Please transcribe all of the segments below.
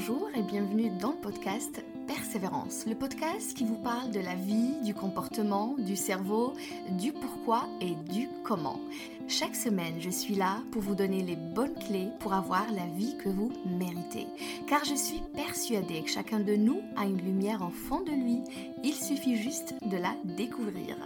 Bonjour et bienvenue dans le podcast Persévérance, le podcast qui vous parle de la vie, du comportement, du cerveau, du pourquoi et du comment. Chaque semaine, je suis là pour vous donner les bonnes clés pour avoir la vie que vous méritez. Car je suis persuadée que chacun de nous a une lumière en fond de lui, il suffit juste de la découvrir.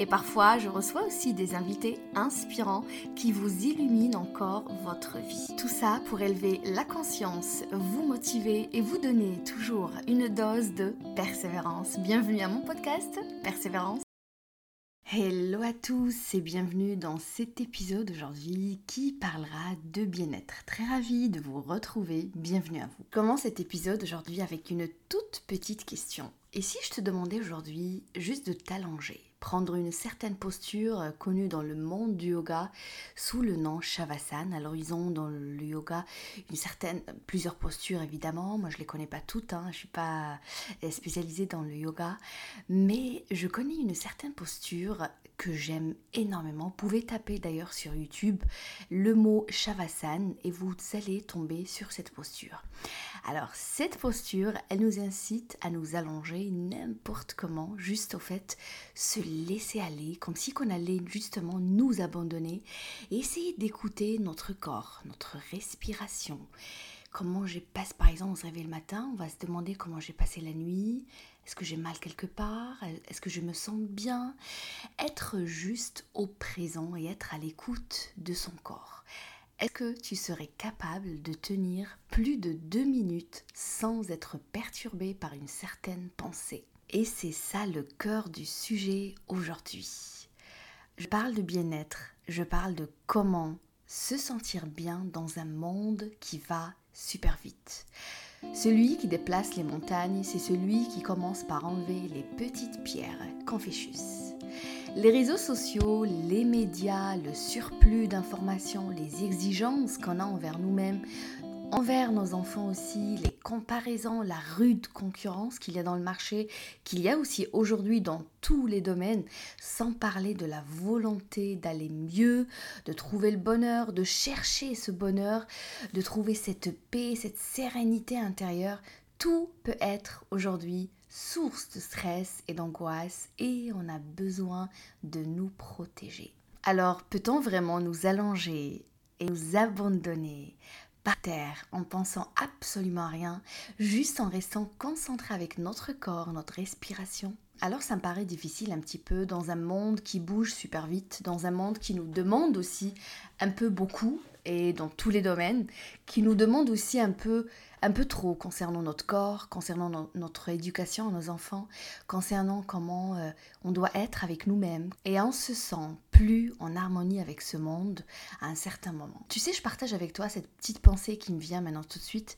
Et parfois, je reçois aussi des invités inspirants qui vous illuminent encore votre vie. Tout ça pour élever la conscience, vous motiver et vous donner toujours une dose de persévérance. Bienvenue à mon podcast Persévérance. Hello à tous et bienvenue dans cet épisode aujourd'hui qui parlera de bien-être. Très ravie de vous retrouver, bienvenue à vous. Commence cet épisode aujourd'hui avec une toute petite question. Et si je te demandais aujourd'hui juste de t'allonger? Prendre une certaine posture euh, connue dans le monde du yoga sous le nom Shavasana. Alors ils ont dans le yoga plusieurs postures évidemment. Moi je les connais pas toutes, hein. je suis pas euh, spécialisée dans le yoga, mais je connais une certaine posture que j'aime énormément. Vous pouvez taper d'ailleurs sur YouTube le mot Shavasana et vous allez tomber sur cette posture. Alors cette posture, elle nous incite à nous allonger n'importe comment, juste au fait se laisser aller, comme si qu'on allait justement nous abandonner et essayer d'écouter notre corps, notre respiration. Comment j'ai passé, par exemple, on se réveille le matin, on va se demander comment j'ai passé la nuit, est-ce que j'ai mal quelque part, est-ce que je me sens bien? Être juste au présent et être à l'écoute de son corps. Est-ce que tu serais capable de tenir plus de deux minutes sans être perturbé par une certaine pensée? Et c'est ça le cœur du sujet aujourd'hui. Je parle de bien-être, je parle de comment se sentir bien dans un monde qui va super vite. Celui qui déplace les montagnes, c'est celui qui commence par enlever les petites pierres, Confucius. Les réseaux sociaux, les médias, le surplus d'informations, les exigences qu'on a envers nous-mêmes, envers nos enfants aussi, les comparaisons, la rude concurrence qu'il y a dans le marché, qu'il y a aussi aujourd'hui dans tous les domaines, sans parler de la volonté d'aller mieux, de trouver le bonheur, de chercher ce bonheur, de trouver cette paix, cette sérénité intérieure, tout peut être aujourd'hui source de stress et d'angoisse et on a besoin de nous protéger. Alors, peut-on vraiment nous allonger et nous abandonner par terre en pensant absolument à rien, juste en restant concentré avec notre corps, notre respiration. Alors ça me paraît difficile un petit peu dans un monde qui bouge super vite, dans un monde qui nous demande aussi un peu beaucoup et dans tous les domaines, qui nous demande aussi un peu un peu trop concernant notre corps, concernant notre éducation nos enfants, concernant comment euh, on doit être avec nous-mêmes. Et on se sent plus en harmonie avec ce monde à un certain moment. Tu sais, je partage avec toi cette petite pensée qui me vient maintenant tout de suite.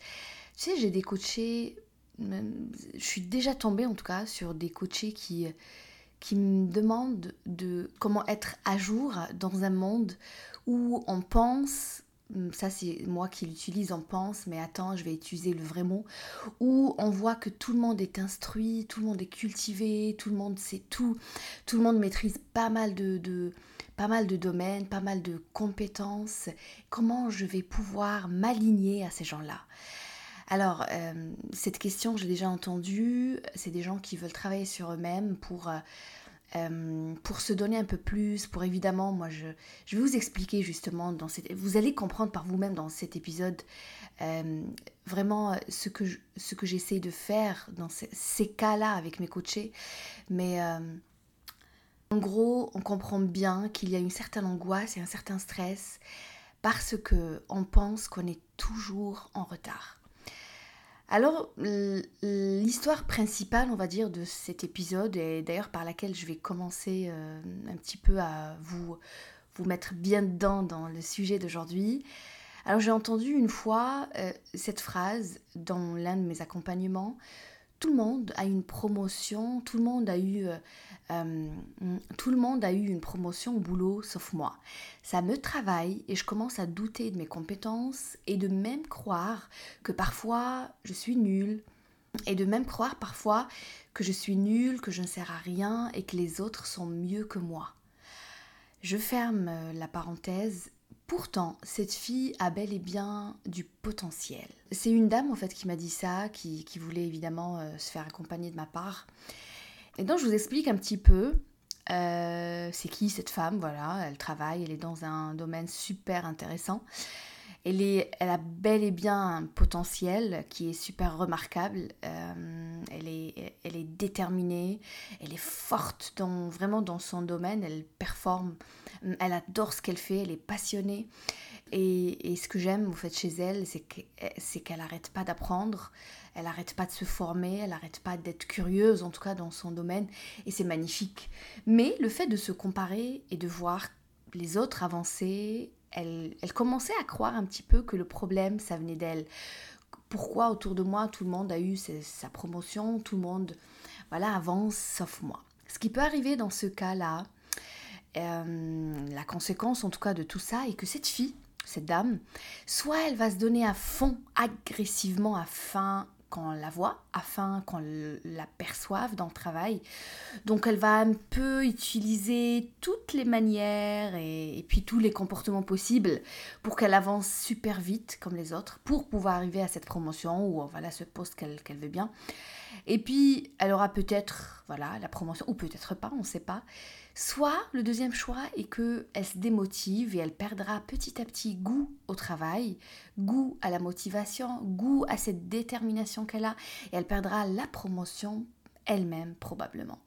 Tu sais, j'ai des coachés, je suis déjà tombée en tout cas sur des coachés qui qui me demandent de comment être à jour dans un monde où on pense ça c'est moi qui l'utilise, on pense, mais attends, je vais utiliser le vrai mot, où on voit que tout le monde est instruit, tout le monde est cultivé, tout le monde sait tout, tout le monde maîtrise pas mal de, pas mal de domaines, pas mal de compétences. Comment je vais pouvoir m'aligner à ces gens-là? Alors, euh, cette question, j'ai déjà entendue. C'est des gens qui veulent travailler sur eux-mêmes pour euh, euh, pour se donner un peu plus, pour évidemment, moi je, vais vous expliquer justement, dans cette, vous allez comprendre par vous-même dans cet épisode euh, vraiment ce que, ce que j'essaie de faire dans ces, cas-là avec mes coachés. Mais euh, en gros, on comprend bien qu'il y a une certaine angoisse et un certain stress parce que on pense qu'on est toujours en retard. Alors, l'histoire principale, on va dire, de cet épisode, et d'ailleurs par laquelle je vais commencer euh, un petit peu à vous, vous mettre bien dedans dans le sujet d'aujourd'hui. Alors, j'ai entendu une fois euh, cette phrase dans l'un de mes accompagnements tout le monde a une promotion, tout le monde a eu, euh, euh, tout le monde a eu une promotion au boulot sauf moi. Ça me travaille et je commence à douter de mes compétences et de même croire que parfois je suis nulle et de même croire parfois que je suis nulle, que je ne sers à rien et que les autres sont mieux que moi. Je ferme euh, la parenthèse Pourtant, cette fille a bel et bien du potentiel. C'est une dame en fait qui m'a dit ça, qui, voulait évidemment euh, se faire accompagner de ma part. Et donc je vous explique un petit peu euh, c'est qui cette femme, voilà, elle travaille, elle est dans un domaine super intéressant. Elle, est, a bel et bien un potentiel qui est super remarquable. Euh, elle, est, elle est déterminée, elle est forte dans, vraiment dans son domaine, elle performe, elle adore ce qu'elle fait, elle est passionnée. Et, ce que j'aime en fait chez elle, c'est qu'elle n'arrête pas d'apprendre, elle n'arrête pas de se former, elle n'arrête pas d'être curieuse, en tout cas dans son domaine, et c'est magnifique. Mais le fait de se comparer et de voir les autres avancer, elle, commençait à croire un petit peu que le problème, ça venait d'elle. Pourquoi autour de moi, tout le monde a eu sa promotion, tout le monde voilà, avance, sauf moi. Ce qui peut arriver dans ce cas-là, euh, la conséquence en tout cas de tout ça est que cette fille, cette dame, soit elle va se donner à fond agressivement afin qu'on la voit, afin qu'on la perçoive dans le travail. Donc elle va un peu utiliser toutes les manières et, puis tous les comportements possibles pour qu'elle avance super vite comme les autres, pour pouvoir arriver à cette promotion ou voilà ce poste qu'elle veut bien. Et puis elle aura peut-être voilà la promotion ou peut-être pas, on ne sait pas. Soit le deuxième choix est qu'elle se démotive et elle perdra petit à petit goût au travail, goût à la motivation, goût à cette détermination qu'elle a et elle perdra la promotion elle-même probablement.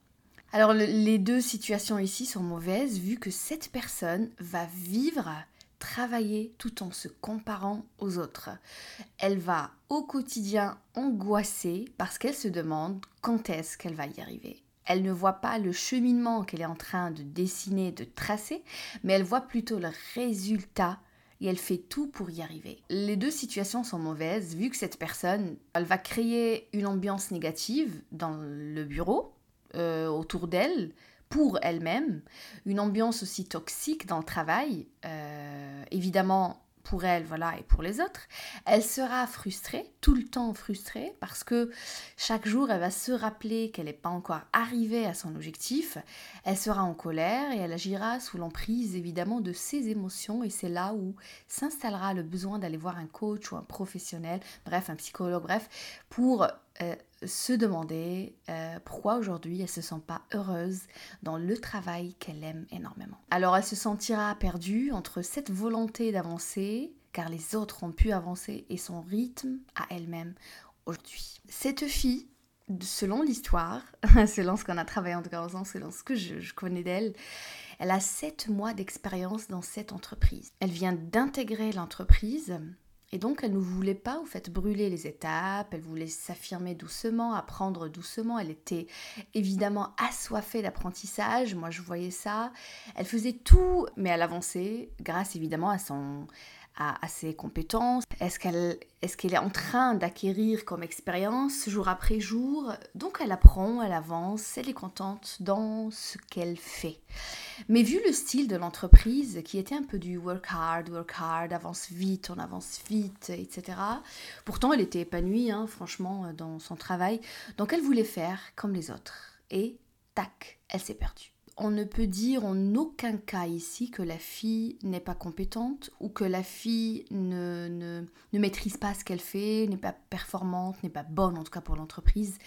Alors les deux situations ici sont mauvaises vu que cette personne va vivre, travailler tout en se comparant aux autres. Elle va au quotidien angoisser parce qu'elle se demande quand est-ce qu'elle va y arriver. Elle ne voit pas le cheminement qu'elle est en train de dessiner, de tracer, mais elle voit plutôt le résultat et elle fait tout pour y arriver. Les deux situations sont mauvaises vu que cette personne, elle va créer une ambiance négative dans le bureau, euh, autour d'elle, pour elle-même, une ambiance aussi toxique dans le travail. Euh, évidemment, pour elle, voilà, et pour les autres. Elle sera frustrée, tout le temps frustrée, parce que chaque jour, elle va se rappeler qu'elle n'est pas encore arrivée à son objectif. Elle sera en colère et elle agira sous l'emprise, évidemment, de ses émotions. Et c'est là où s'installera le besoin d'aller voir un coach ou un professionnel, bref, un psychologue, bref, pour euh, se demander euh, pourquoi aujourd'hui elle se sent pas heureuse dans le travail qu'elle aime énormément. Alors elle se sentira perdue entre cette volonté d'avancer, car les autres ont pu avancer, et son rythme à elle-même aujourd'hui. Cette fille, selon l'histoire, selon ce qu'on a travaillé en tout cas ensemble, selon ce que je, je connais d'elle, elle a sept mois d'expérience dans cette entreprise. Elle vient d'intégrer l'entreprise et donc, elle ne voulait pas, au fait, brûler les étapes, elle voulait s'affirmer doucement, apprendre doucement. Elle était évidemment assoiffée d'apprentissage, moi je voyais ça. Elle faisait tout, mais elle avançait grâce évidemment à son, à, ses compétences Est-ce qu'elle est, en train d'acquérir comme expérience jour après jour? Donc elle apprend, elle avance, elle est contente dans ce qu'elle fait. Mais vu le style de l'entreprise qui était un peu du work hard, work hard, avance vite, on avance vite, etc. Pourtant elle était épanouie, hein, franchement, dans son travail. Donc elle voulait faire comme les autres. Et tac, elle s'est perdue on ne peut dire en aucun cas ici que la fille n'est pas compétente ou que la fille ne, ne, maîtrise pas ce qu'elle fait, n'est pas performante, n'est pas bonne en tout cas pour l'entreprise.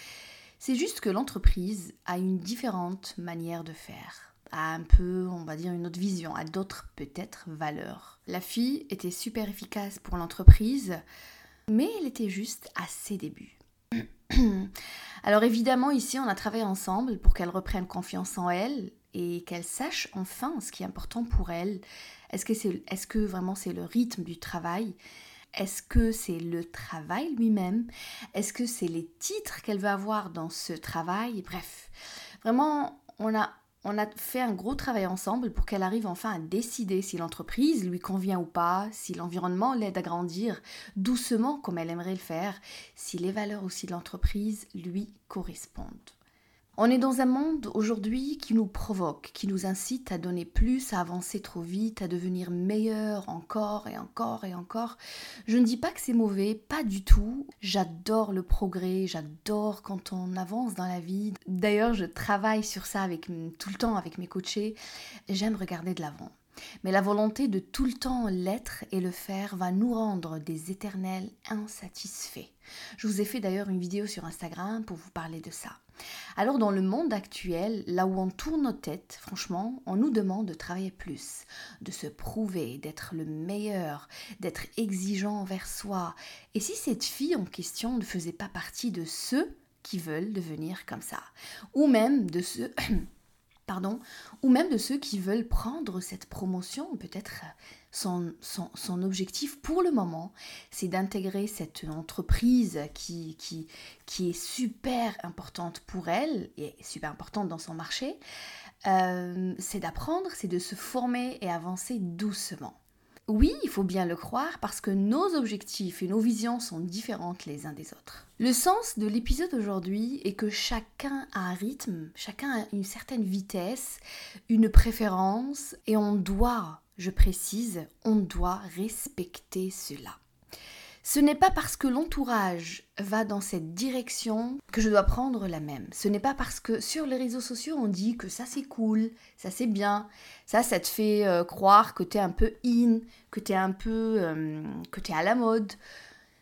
C'est juste que l'entreprise a une différente manière de faire, a un peu, on va dire, une autre vision, a d'autres peut-être valeurs. La fille était super efficace pour l'entreprise, mais elle était juste à ses débuts. Alors évidemment, ici, on a travaillé ensemble pour qu'elle reprenne confiance en elle, et qu'elle sache enfin ce qui est important pour elle. Est-ce que, c'est, est-ce que vraiment c'est le rythme du travail? Est-ce que c'est le travail lui-même? Est-ce que c'est les titres qu'elle va avoir dans ce travail? Bref, vraiment, on a, on a fait un gros travail ensemble pour qu'elle arrive enfin à décider si l'entreprise lui convient ou pas, si l'environnement l'aide à grandir doucement comme elle aimerait le faire, si les valeurs aussi de l'entreprise lui correspondent. On est dans un monde aujourd'hui qui nous provoque, qui nous incite à donner plus, à avancer trop vite, à devenir meilleur encore et encore et encore. Je ne dis pas que c'est mauvais, pas du tout. J'adore le progrès, j'adore quand on avance dans la vie. D'ailleurs, je travaille sur ça avec tout le temps avec mes coachés. J'aime regarder de l'avant. Mais la volonté de tout le temps l'être et le faire va nous rendre des éternels insatisfaits. Je vous ai fait d'ailleurs une vidéo sur Instagram pour vous parler de ça. Alors dans le monde actuel, là où on tourne nos têtes, franchement, on nous demande de travailler plus, de se prouver, d'être le meilleur, d'être exigeant envers soi. Et si cette fille en question ne faisait pas partie de ceux qui veulent devenir comme ça, ou même de ceux pardon, ou même de ceux qui veulent prendre cette promotion. Peut-être son, son, objectif pour le moment, c'est d'intégrer cette entreprise qui, qui, qui, est super importante pour elle et super importante dans son marché. Euh, c'est d'apprendre, c'est de se former et avancer doucement. Oui, il faut bien le croire parce que nos objectifs et nos visions sont différentes les uns des autres. Le sens de l'épisode aujourd'hui est que chacun a un rythme, chacun a une certaine vitesse, une préférence et on doit, je précise, on doit respecter cela. Ce n'est pas parce que l'entourage va dans cette direction que je dois prendre la même. Ce n'est pas parce que sur les réseaux sociaux on dit que ça c'est cool, ça c'est bien, ça ça te fait euh, croire que tu es un peu in, que tu es un peu euh, que tu es à la mode,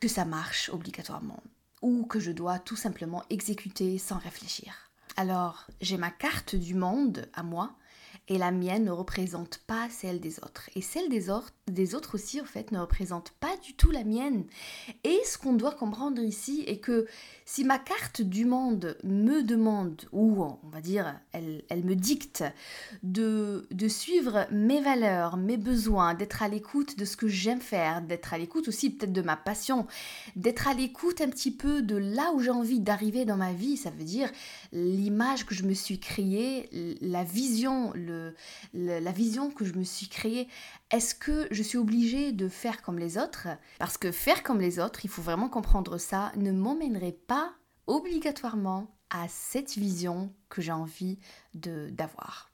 que ça marche obligatoirement ou que je dois tout simplement exécuter sans réfléchir. Alors, j'ai ma carte du monde à moi et la mienne ne représente pas celle des autres. Et celle des autres, aussi, en fait, ne représente pas du tout la mienne. Et ce qu'on doit comprendre ici est que si ma carte du monde me demande, ou on va dire, elle, elle me dicte de, de suivre mes valeurs, mes besoins, d'être à l'écoute de ce que j'aime faire, d'être à l'écoute aussi peut-être de ma passion, d'être à l'écoute un petit peu de là où j'ai envie d'arriver dans ma vie, ça veut dire l'image que je me suis créée, la vision, le la vision que je me suis créée. Est-ce que je suis obligée de faire comme les autres? Parce que faire comme les autres, il faut vraiment comprendre ça, ne m'emmènerait pas obligatoirement à cette vision que j'ai envie d'avoir.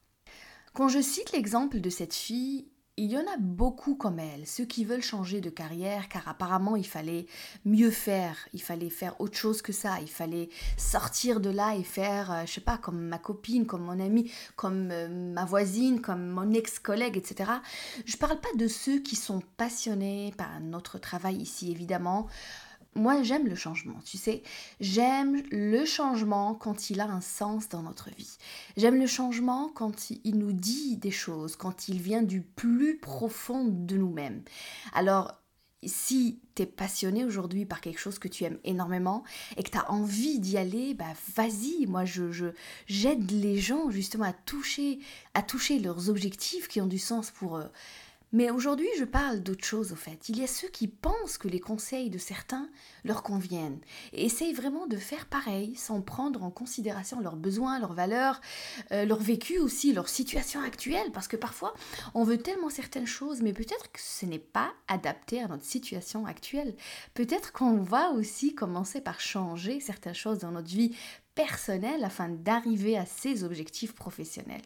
Quand je cite l'exemple de cette fille, il y en a beaucoup comme elle, ceux qui veulent changer de carrière car apparemment il fallait mieux faire, il fallait faire autre chose que ça, il fallait sortir de là et faire, euh, je sais pas, comme ma copine, comme mon amie, comme euh, ma voisine, comme mon ex-collègue, etc. Je parle pas de ceux qui sont passionnés par notre travail ici évidemment moi j'aime le changement, tu sais. J'aime le changement quand il a un sens dans notre vie. J'aime le changement quand il nous dit des choses, quand il vient du plus profond de nous-mêmes. Alors, si tu es passionné aujourd'hui par quelque chose que tu aimes énormément et que tu as envie d'y aller, bah vas-y, moi je j'aide les gens justement à toucher à toucher leurs objectifs qui ont du sens pour eux. Mais aujourd'hui, je parle d'autre chose au fait. Il y a ceux qui pensent que les conseils de certains leur conviennent et essayent vraiment de faire pareil sans prendre en considération leurs besoins, leurs valeurs, euh, leur vécu aussi, leur situation actuelle. Parce que parfois, on veut tellement certaines choses, mais peut-être que ce n'est pas adapté à notre situation actuelle. Peut-être qu'on va aussi commencer par changer certaines choses dans notre vie personnelle afin d'arriver à ses objectifs professionnels.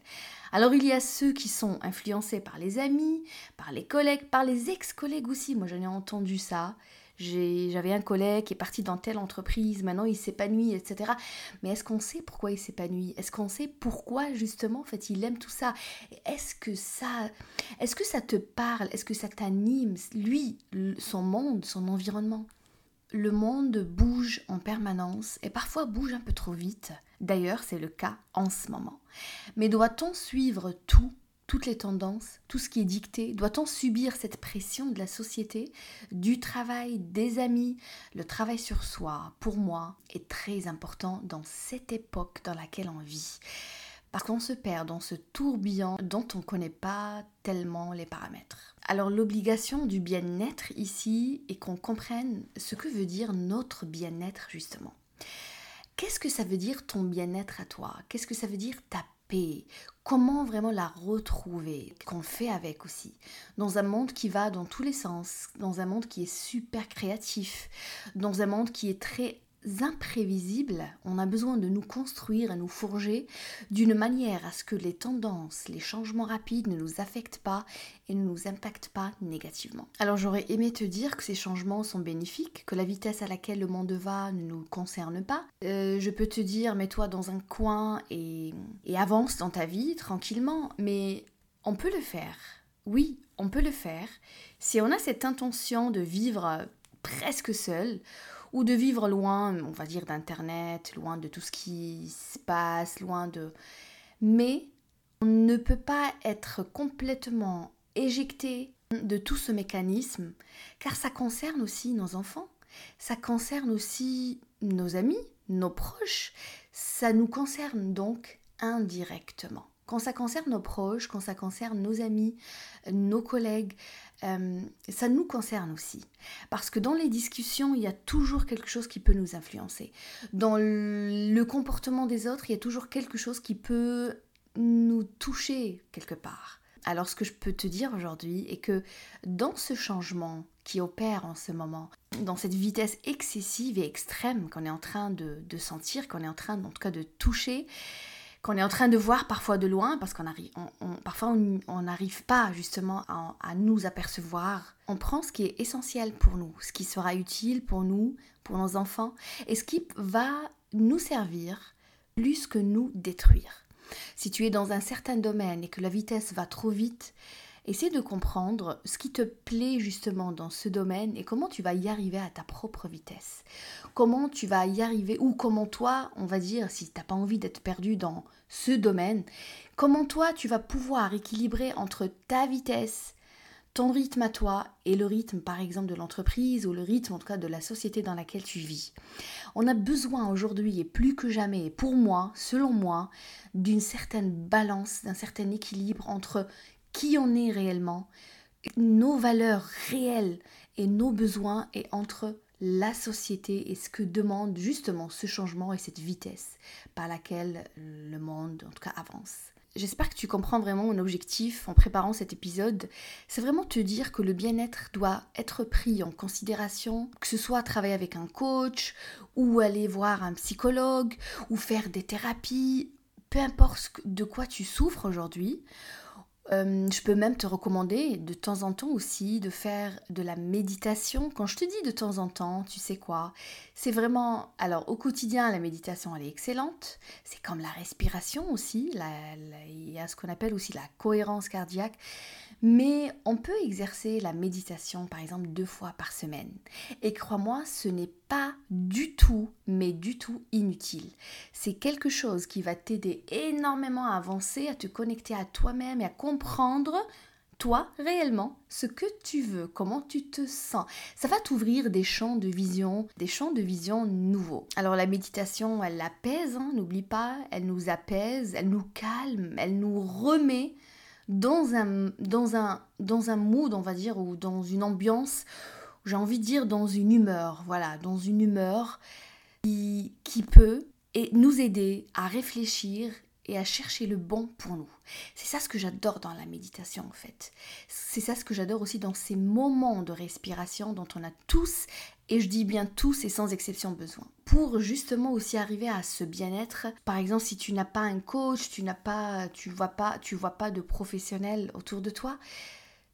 Alors il y a ceux qui sont influencés par les amis, par les collègues, par les ex-collègues aussi. Moi j'en ai entendu ça. J'avais un collègue qui est parti dans telle entreprise, maintenant il s'épanouit, etc. Mais est-ce qu'on sait pourquoi il s'épanouit? Est-ce qu'on sait pourquoi justement en fait il aime tout ça? Est-ce que ça, est-ce que ça te parle? Est-ce que ça t'anime? Lui, son monde, son environnement? Le monde bouge en permanence et parfois bouge un peu trop vite. D'ailleurs, c'est le cas en ce moment. Mais doit-on suivre tout, toutes les tendances, tout ce qui est dicté? Doit-on subir cette pression de la société, du travail, des amis? Le travail sur soi, pour moi, est très important dans cette époque dans laquelle on vit. Parce qu'on se perd dans ce tourbillon dont on ne connaît pas tellement les paramètres. Alors l'obligation du bien-être ici est qu'on comprenne ce que veut dire notre bien-être justement. Qu'est-ce que ça veut dire ton bien-être à toi? Qu'est-ce que ça veut dire ta paix? Comment vraiment la retrouver Qu'on fait avec aussi? Dans un monde qui va dans tous les sens, dans un monde qui est super créatif, dans un monde qui est très imprévisibles, on a besoin de nous construire et nous forger d'une manière à ce que les tendances, les changements rapides ne nous affectent pas et ne nous impactent pas négativement. Alors j'aurais aimé te dire que ces changements sont bénéfiques, que la vitesse à laquelle le monde va ne nous concerne pas. Euh, je peux te dire mets-toi dans un coin et, et avance dans ta vie tranquillement, mais on peut le faire oui, on peut le faire si on a cette intention de vivre presque seul ou de vivre loin, on va dire, d'Internet, loin de tout ce qui se passe, loin de... Mais on ne peut pas être complètement éjecté de tout ce mécanisme, car ça concerne aussi nos enfants, ça concerne aussi nos amis, nos proches, ça nous concerne donc indirectement. Quand ça concerne nos proches, quand ça concerne nos amis, nos collègues, euh, ça nous concerne aussi. Parce que dans les discussions, il y a toujours quelque chose qui peut nous influencer. Dans le comportement des autres, il y a toujours quelque chose qui peut nous toucher quelque part. Alors ce que je peux te dire aujourd'hui est que dans ce changement qui opère en ce moment, dans cette vitesse excessive et extrême qu'on est en train de, sentir, qu'on est en train en tout cas de toucher, qu'on est en train de voir parfois de loin, parce qu'on arrive, parfois on n'arrive pas justement à, à, nous apercevoir. On prend ce qui est essentiel pour nous, ce qui sera utile pour nous, pour nos enfants, et ce qui va nous servir plus que nous détruire. Si tu es dans un certain domaine et que la vitesse va trop vite, essaie de comprendre ce qui te plaît justement dans ce domaine et comment tu vas y arriver à ta propre vitesse. Comment tu vas y arriver ou comment toi, on va dire, si tu n'as pas envie d'être perdu dans ce domaine, comment toi tu vas pouvoir équilibrer entre ta vitesse ton rythme à toi et le rythme par exemple de l'entreprise ou le rythme en tout cas de la société dans laquelle tu vis. On a besoin aujourd'hui et plus que jamais, pour moi, selon moi, d'une certaine balance, d'un certain équilibre entre qui on est réellement, nos valeurs réelles et nos besoins et entre la société et ce que demande justement ce changement et cette vitesse par laquelle le monde en tout cas avance. J'espère que tu comprends vraiment mon objectif en préparant cet épisode. C'est vraiment te dire que le bien-être doit être pris en considération, que ce soit travailler avec un coach ou aller voir un psychologue ou faire des thérapies, peu importe de quoi tu souffres aujourd'hui euh, je peux même te recommander de temps en temps aussi de faire de la méditation. Quand je te dis de temps en temps, tu sais quoi? C'est vraiment... Alors au quotidien, la méditation, elle est excellente. C'est comme la respiration aussi. il y a ce qu'on appelle aussi la cohérence cardiaque. Mais on peut exercer la méditation par exemple deux fois par semaine. Et crois-moi, ce n'est pas du tout, mais du tout inutile. C'est quelque chose qui va t'aider énormément à avancer, à te connecter à toi-même et à comprendre toi réellement ce que tu veux, comment tu te sens. Ça va t'ouvrir des champs de vision, des champs de vision nouveaux. Alors la méditation, elle apaise, hein, n'oublie pas, elle nous apaise, elle nous calme, elle nous remet dans un, dans un, dans un mood, on va dire, ou dans une ambiance, j'ai envie de dire dans une humeur, voilà, dans une humeur qui, qui peut nous aider à réfléchir et à chercher le bon pour nous. C'est ça ce que j'adore dans la méditation en fait. C'est ça ce que j'adore aussi dans ces moments de respiration dont on a tous, et je dis bien tous et sans exception besoin. Pour justement aussi arriver à ce bien-être, par exemple si tu n'as pas un coach, tu n'as pas, tu vois pas, tu vois pas de professionnel autour de toi,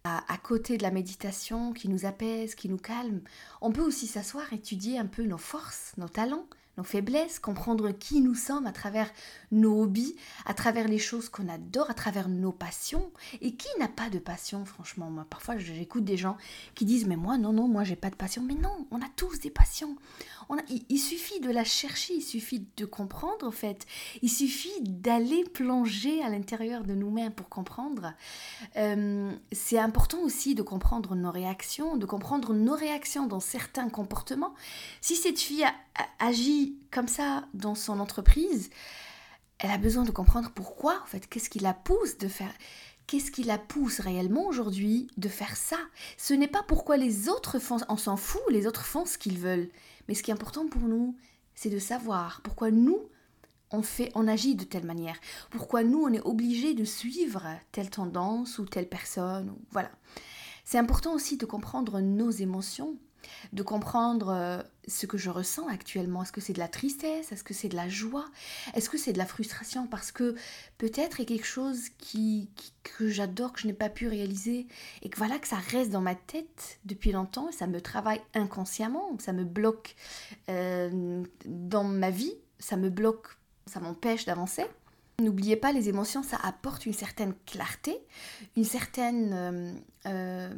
à, côté de la méditation qui nous apaise, qui nous calme, on peut aussi s'asseoir, étudier un peu nos forces, nos talents, nos faiblesses, comprendre qui nous sommes à travers nos hobbies, à travers les choses qu'on adore, à travers nos passions. Et qui n'a pas de passion, franchement? Moi, parfois, j'écoute des gens qui disent Mais moi, non, non, moi, j'ai pas de passion. Mais non, on a tous des passions. Il, suffit de la chercher, il suffit de comprendre, en fait. Il suffit d'aller plonger à l'intérieur de nous-mêmes pour comprendre. Euh, c'est important aussi de comprendre nos réactions, de comprendre nos réactions dans certains comportements. Si cette fille agit comme ça dans son entreprise, elle a besoin de comprendre pourquoi, en fait, qu'est-ce qui la pousse de faire, qu'est-ce qui la pousse réellement aujourd'hui de faire ça? Ce n'est pas pourquoi les autres font, on s'en fout, les autres font ce qu'ils veulent. Mais ce qui est important pour nous, c'est de savoir pourquoi nous, on fait, on agit de telle manière. Pourquoi nous, on est obligé de suivre telle tendance ou telle personne. Voilà. C'est important aussi de comprendre nos émotions de comprendre euh, ce que je ressens actuellement. Est-ce que c'est de la tristesse? Est-ce que c'est de la joie? Est-ce que c'est de la frustration? Parce que peut-être il y a quelque chose qui, que j'adore, que je n'ai pas pu réaliser, et que voilà, que ça reste dans ma tête depuis longtemps, et ça me travaille inconsciemment, ça me bloque euh, dans ma vie, ça me bloque, ça m'empêche d'avancer. N'oubliez pas, les émotions, ça apporte une certaine clarté, une certaine... Euh, euh,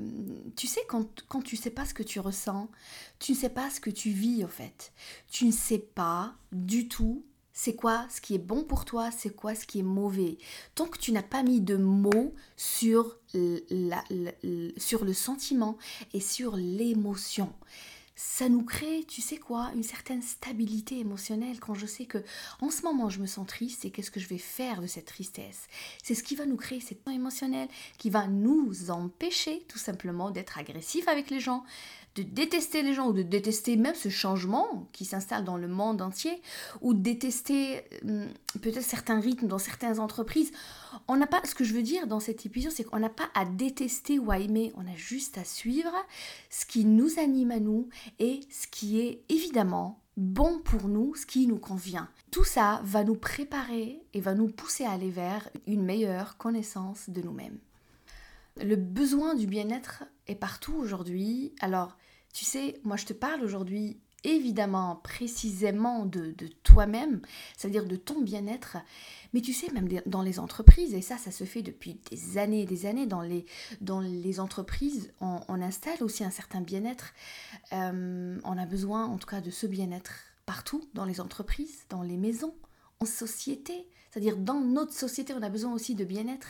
tu sais, quand, quand tu sais pas ce que tu ressens, tu ne sais pas ce que tu vis, en fait. Tu ne sais pas du tout c'est quoi ce qui est bon pour toi, c'est quoi ce qui est mauvais. Tant que tu n'as pas mis de mots sur, sur le sentiment et sur l'émotion, ça nous crée, tu sais quoi, une certaine stabilité émotionnelle quand je sais que en ce moment je me sens triste et qu'est-ce que je vais faire de cette tristesse? C'est ce qui va nous créer cette temps émotionnel qui va nous empêcher tout simplement d'être agressif avec les gens, de détester les gens ou de détester même ce changement qui s'installe dans le monde entier ou de détester hum, peut-être certains rythmes dans certaines entreprises. On n'a pas, ce que je veux dire dans cet épisode, c'est qu'on n'a pas à détester ou à aimer, on a juste à suivre ce qui nous anime à nous et ce qui est évidemment bon pour nous, ce qui nous convient. Tout ça va nous préparer et va nous pousser à aller vers une meilleure connaissance de nous-mêmes. Le besoin du bien-être est partout aujourd'hui. Alors, tu sais, moi je te parle aujourd'hui évidemment précisément de, toi-même, c'est-à-dire de ton bien-être, mais tu sais, même dans les entreprises, et ça, ça se fait depuis des années et des années, dans les, dans les entreprises, on, installe aussi un certain bien-être. Euh, on a besoin en tout cas de ce bien-être partout, dans les entreprises, dans les maisons, en société. C'est-à-dire dans notre société, on a besoin aussi de bien-être.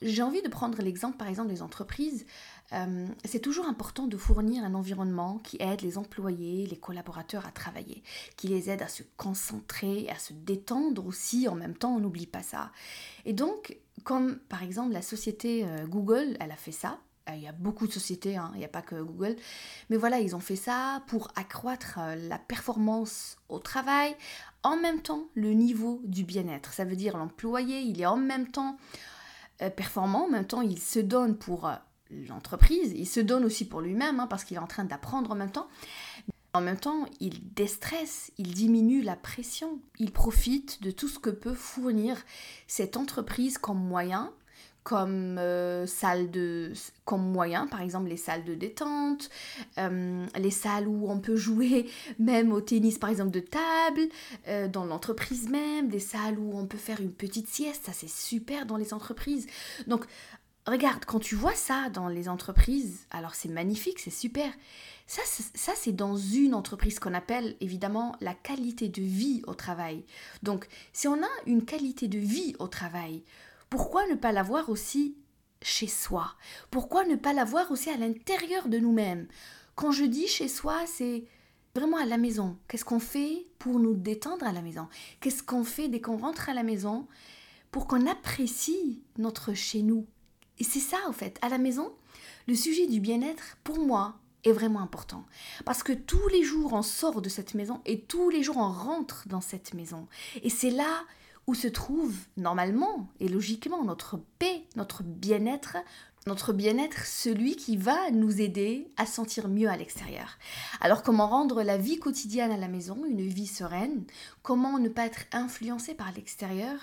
J'ai envie de prendre l'exemple, par exemple, des entreprises. Euh, c'est toujours important de fournir un environnement qui aide les employés, les collaborateurs à travailler, qui les aide à se concentrer, à se détendre aussi en même temps, on n'oublie pas ça. Et donc, comme par exemple la société euh, Google, elle a fait ça, euh, il y a beaucoup de sociétés, hein, il n'y a pas que Google. Mais voilà, ils ont fait ça pour accroître la performance au travail, en même temps le niveau du bien-être. Ça veut dire l'employé, il est en même temps performant, en même temps il se donne pour l'entreprise, il se donne aussi pour lui-même, hein, parce qu'il est en train d'apprendre en même temps. En même temps, il déstresse, il diminue la pression, il profite de tout ce que peut fournir cette entreprise comme moyen, comme euh, salle de comme moyen par exemple les salles de détente euh, les salles où on peut jouer même au tennis par exemple de table euh, dans l'entreprise même des salles où on peut faire une petite sieste. Ça c'est super dans les entreprises. Donc Regarde, quand tu vois ça dans les entreprises, alors c'est magnifique, c'est super. Ça, c'est dans une entreprise qu'on appelle évidemment la qualité de vie au travail. Donc, si on a une qualité de vie au travail, pourquoi ne pas l'avoir aussi chez soi? Pourquoi ne pas l'avoir aussi à l'intérieur de nous-mêmes? Quand je dis chez soi, c'est vraiment à la maison. Qu'est-ce qu'on fait pour nous détendre à la maison? Qu'est-ce qu'on fait dès qu'on rentre à la maison pour qu'on apprécie notre chez nous? Et c'est ça, en fait, à la maison, le sujet du bien-être, pour moi, est vraiment important. Parce que tous les jours, on sort de cette maison et tous les jours, on rentre dans cette maison. Et c'est là où se trouve, normalement et logiquement, notre paix, notre bien-être, notre bien-être, celui qui va nous aider à sentir mieux à l'extérieur. Alors comment rendre la vie quotidienne à la maison une vie sereine? Comment ne pas être influencé par l'extérieur?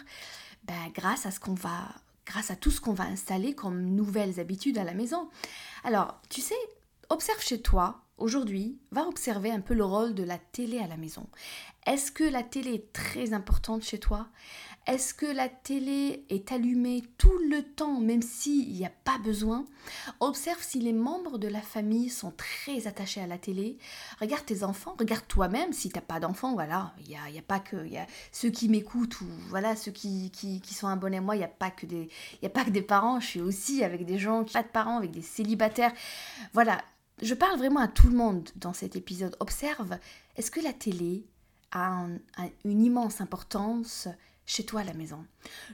Ben, Grâce à ce qu'on va grâce à tout ce qu'on va installer comme nouvelles habitudes à la maison. Alors, tu sais, observe chez toi, aujourd'hui, va observer un peu le rôle de la télé à la maison. Est-ce que la télé est très importante chez toi? Est-ce que la télé est allumée tout le temps, même s'il n'y a pas besoin? Observe si les membres de la famille sont très attachés à la télé. Regarde tes enfants, regarde toi-même si tu n'as pas d'enfants. Voilà, il n'y a, y a, pas que y a ceux qui m'écoutent ou voilà ceux qui, qui, sont abonnés à moi. Il n'y a, pas que des, a pas que des parents. Je suis aussi avec des gens qui n'ont pas de parents, avec des célibataires. Voilà, je parle vraiment à tout le monde dans cet épisode. Observe, est-ce que la télé a une immense importance chez toi à la maison?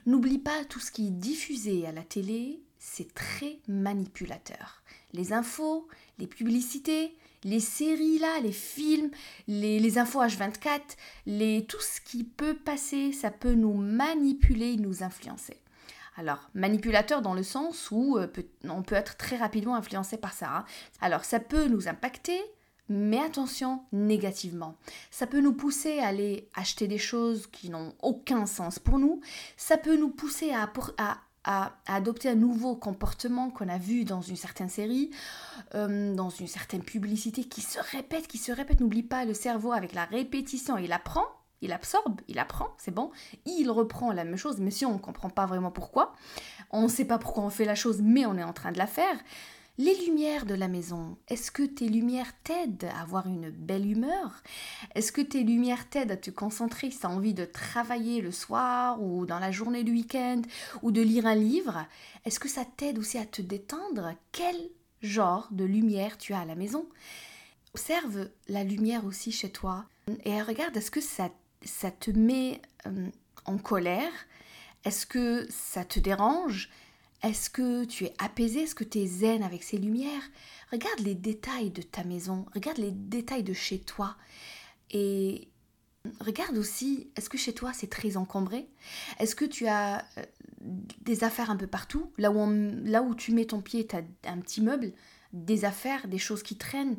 N'oublie pas tout ce qui est diffusé à la télé, c'est très manipulateur. Les infos, les publicités, les séries là, les films, les, infos H24, les, tout ce qui peut passer, ça peut nous manipuler, nous influencer. Alors, manipulateur dans le sens où euh, on peut être très rapidement influencé par ça. Hein. Alors, ça peut nous impacter, mais attention, négativement. Ça peut nous pousser à aller acheter des choses qui n'ont aucun sens pour nous. Ça peut nous pousser à, adopter un nouveau comportement qu'on a vu dans une certaine série, euh, dans une certaine publicité qui se répète, qui se répète. N'oublie pas, le cerveau, avec la répétition, il apprend. Il absorbe, il apprend, c'est bon. Il reprend la même chose, mais si on ne comprend pas vraiment pourquoi, on ne sait pas pourquoi on fait la chose, mais on est en train de la faire. Les lumières de la maison, est-ce que tes lumières t'aident à avoir une belle humeur? Est-ce que tes lumières t'aident à te concentrer si tu as envie de travailler le soir ou dans la journée du week-end ou de lire un livre? Est-ce que ça t'aide aussi à te détendre? Quel genre de lumière tu as à la maison? Observe la lumière aussi chez toi et regarde, est-ce que ça, ça te met euh, en colère? Est-ce que ça te dérange? Est-ce que tu es apaisé? Est-ce que tu es zen avec ces lumières? Regarde les détails de ta maison, regarde les détails de chez toi. Et regarde aussi, est-ce que chez toi c'est très encombré? Est-ce que tu as euh, des affaires un peu partout? Là où, là où tu mets ton pied, tu as un petit meuble, des affaires, des choses qui traînent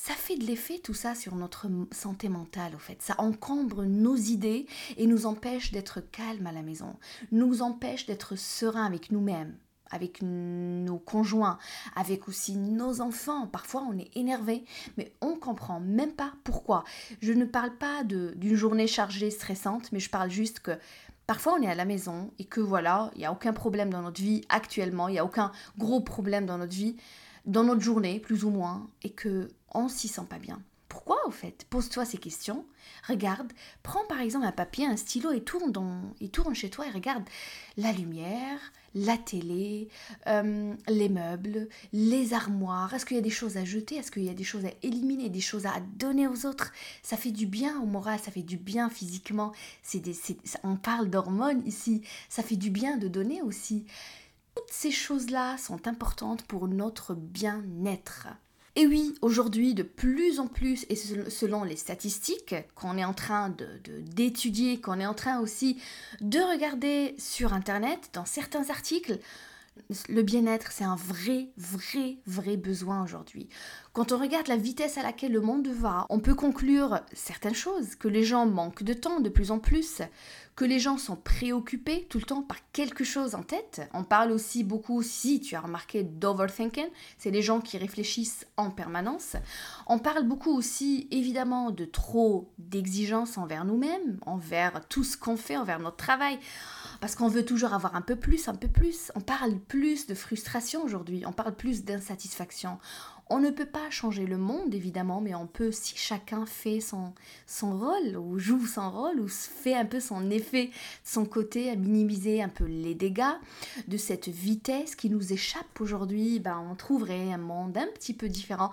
ça fait de l'effet tout ça sur notre santé mentale au fait. Ça encombre nos idées et nous empêche d'être calme à la maison, nous empêche d'être serein avec nous-mêmes, avec nos conjoints, avec aussi nos enfants. Parfois on est énervé, mais on comprend même pas pourquoi. Je ne parle pas d'une journée chargée, stressante, mais je parle juste que Parfois, on est à la maison et que voilà, il n'y a aucun problème dans notre vie actuellement, il n'y a aucun gros problème dans notre vie, dans notre journée, plus ou moins, et que on s'y sent pas bien. Pourquoi au fait? Pose-toi ces questions. Regarde, prends par exemple un papier, un stylo et tourne, dans, et tourne chez toi et regarde la lumière, la télé, euh, les meubles, les armoires. Est-ce qu'il y a des choses à jeter? Est-ce qu'il y a des choses à éliminer, des choses à donner aux autres? Ça fait du bien au moral, ça fait du bien physiquement. C'est on parle d'hormones ici. Ça fait du bien de donner aussi. Toutes ces choses-là sont importantes pour notre bien-être. Et oui, aujourd'hui, de plus en plus, et selon les statistiques qu'on est en train d'étudier, qu'on est en train aussi de regarder sur Internet, dans certains articles, le bien-être, c'est un vrai, vrai, vrai besoin aujourd'hui. Quand on regarde la vitesse à laquelle le monde va, on peut conclure certaines choses, que les gens manquent de temps de plus en plus, que les gens sont préoccupés tout le temps par quelque chose en tête. On parle aussi beaucoup, si tu as remarqué, d'overthinking, c'est les gens qui réfléchissent en permanence. On parle beaucoup aussi, évidemment, de trop d'exigences envers nous-mêmes, envers tout ce qu'on fait, envers notre travail, parce qu'on veut toujours avoir un peu plus, un peu plus. On parle plus de frustration aujourd'hui, on parle plus d'insatisfaction. On ne peut pas changer le monde, évidemment, mais on peut, si chacun fait son, son rôle, ou joue son rôle, ou fait un peu son effet son côté, à minimiser un peu les dégâts de cette vitesse qui nous échappe aujourd'hui, ben, on trouverait un monde un petit peu différent,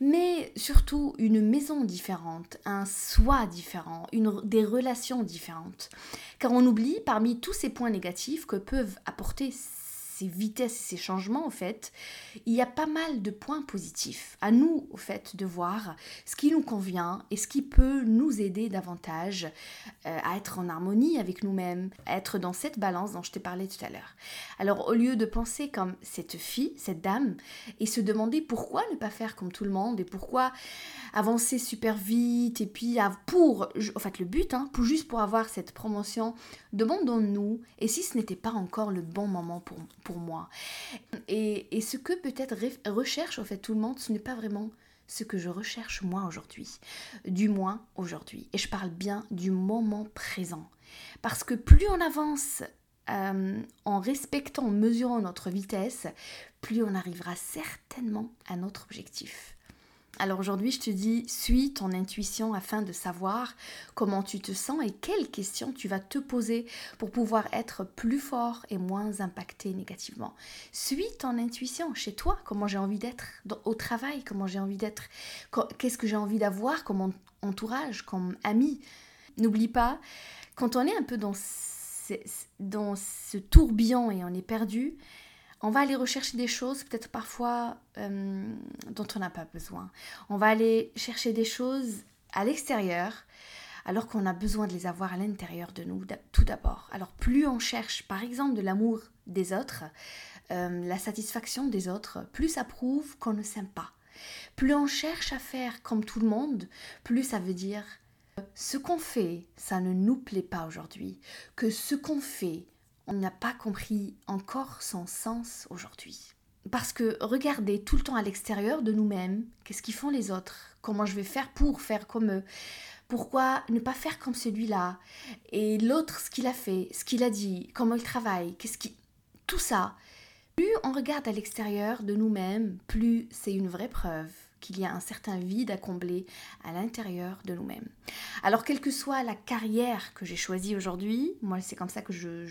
mais surtout une maison différente, un soi différent, une, des relations différentes. Car on oublie, parmi tous ces points négatifs que peuvent apporter ces vitesses et ces changements, en fait, il y a pas mal de points positifs. À nous, au fait, de voir ce qui nous convient et ce qui peut nous aider davantage euh, à être en harmonie avec nous-mêmes, à être dans cette balance dont je t'ai parlé tout à l'heure. Alors, au lieu de penser comme cette fille, cette dame, et se demander pourquoi ne pas faire comme tout le monde et pourquoi avancer super vite et puis pour, en fait, le but, hein, pour juste pour avoir cette promotion, demandons-nous, et si ce n'était pas encore le bon moment pour, pour moi. Et, ce que peut-être recherche en fait tout le monde, ce n'est pas vraiment ce que je recherche moi aujourd'hui. Du moins aujourd'hui. Et je parle bien du moment présent. Parce que plus on avance euh, en respectant, en mesurant notre vitesse, plus on arrivera certainement à notre objectif. Alors aujourd'hui, je te dis, suis ton intuition afin de savoir comment tu te sens et quelles questions tu vas te poser pour pouvoir être plus fort et moins impacté négativement. Suis ton intuition chez toi, comment j'ai envie d'être au travail, comment j'ai envie d'être, qu'est-ce que j'ai envie d'avoir comme entourage, comme ami. N'oublie pas, quand on est un peu dans dans ce tourbillon et on est perdu, on va aller rechercher des choses peut-être parfois euh, dont on n'a pas besoin. On va aller chercher des choses à l'extérieur alors qu'on a besoin de les avoir à l'intérieur de nous tout d'abord. Alors plus on cherche par exemple de l'amour des autres, euh, la satisfaction des autres, plus ça prouve qu'on ne s'aime pas. Plus on cherche à faire comme tout le monde, plus ça veut dire ce qu'on fait, ça ne nous plaît pas aujourd'hui, que ce qu'on fait, on n'a pas compris encore son sens aujourd'hui. parce que regarder tout le temps à l'extérieur de nous-mêmes, qu'est-ce qu'ils font les autres Comment je vais faire pour faire comme eux pourquoi ne pas faire comme celui-là Et l'autre, ce qu'il a fait, ce qu'il a dit, comment il travaille, qu'est-ce qui... Tout ça. Plus on regarde à l'extérieur de nous-mêmes, plus c'est une vraie preuve qu'il y a un certain vide à combler à l'intérieur de nous-mêmes. Alors, quelle que soit la carrière que j'ai choisie aujourd'hui, moi c'est comme ça que je,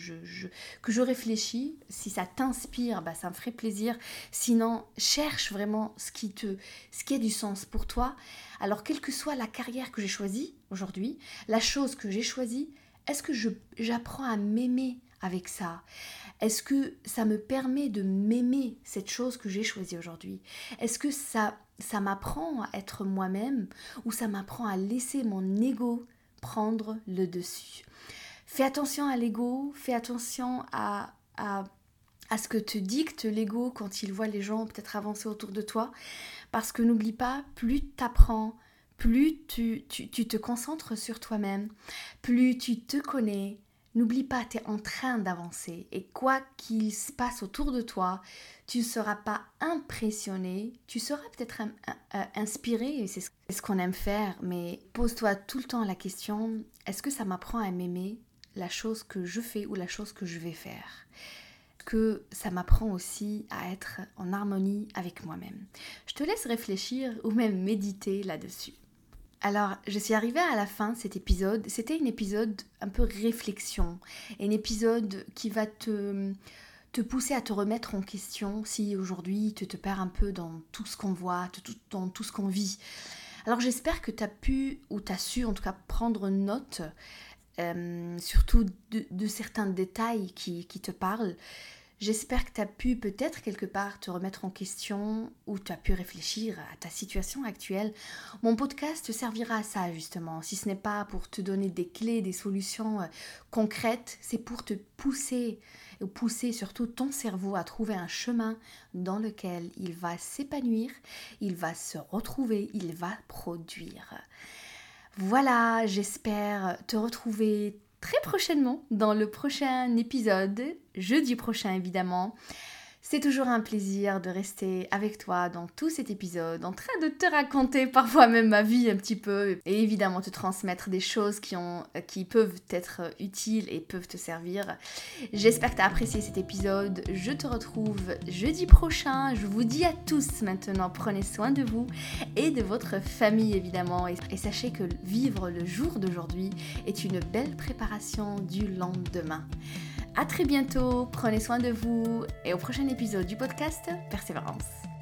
que je réfléchis. Si ça t'inspire, bah, ça me ferait plaisir. Sinon, cherche vraiment ce qui, te, ce qui a du sens pour toi. Alors, quelle que soit la carrière que j'ai choisie aujourd'hui, la chose que j'ai choisie, est-ce que j'apprends à m'aimer avec ça? Est-ce que ça me permet de m'aimer cette chose que j'ai choisie aujourd'hui? Est-ce que ça ça m'apprend à être moi-même ou ça m'apprend à laisser mon ego prendre le dessus. Fais attention à l'ego, fais attention à, à, à, ce que te dicte l'ego quand il voit les gens peut-être avancer autour de toi. Parce que n'oublie pas, plus tu apprends, plus tu, tu, tu te concentres sur toi-même, plus tu te connais, N'oublie pas, tu es en train d'avancer et quoi qu'il se passe autour de toi, tu ne seras pas impressionné, tu seras peut-être inspiré, c'est ce qu'on aime faire, mais pose-toi tout le temps la question, est-ce que ça m'apprend à m'aimer la chose que je fais ou la chose que je vais faire? Que ça m'apprend aussi à être en harmonie avec moi-même. Je te laisse réfléchir ou même méditer là-dessus. Alors, je suis arrivée à la fin de cet épisode. C'était un épisode un peu réflexion, un épisode qui va te, te pousser à te remettre en question si aujourd'hui tu te perds un peu dans tout ce qu'on voit, dans tout ce qu'on vit. Alors j'espère que tu as pu, ou tu as su en tout cas prendre note, euh, surtout de, certains détails qui, qui te parlent. J'espère que tu as pu peut-être quelque part te remettre en question ou tu as pu réfléchir à ta situation actuelle. Mon podcast te servira à ça justement. Si ce n'est pas pour te donner des clés, des solutions euh, concrètes, c'est pour te pousser ou pousser surtout ton cerveau à trouver un chemin dans lequel il va s'épanouir, il va se retrouver, il va produire. Voilà, j'espère te retrouver très prochainement dans le prochain épisode, jeudi prochain évidemment. C'est toujours un plaisir de rester avec toi dans tout cet épisode, en train de te raconter parfois même ma vie un petit peu, et évidemment te transmettre des choses qui, ont, qui peuvent être utiles et peuvent te servir. J'espère que tu as apprécié cet épisode. Je te retrouve jeudi prochain. Je vous dis à tous maintenant, prenez soin de vous et de votre famille évidemment. Et, et sachez que vivre le jour d'aujourd'hui est une belle préparation du lendemain. À très bientôt, prenez soin de vous et au prochain du podcast Persévérance.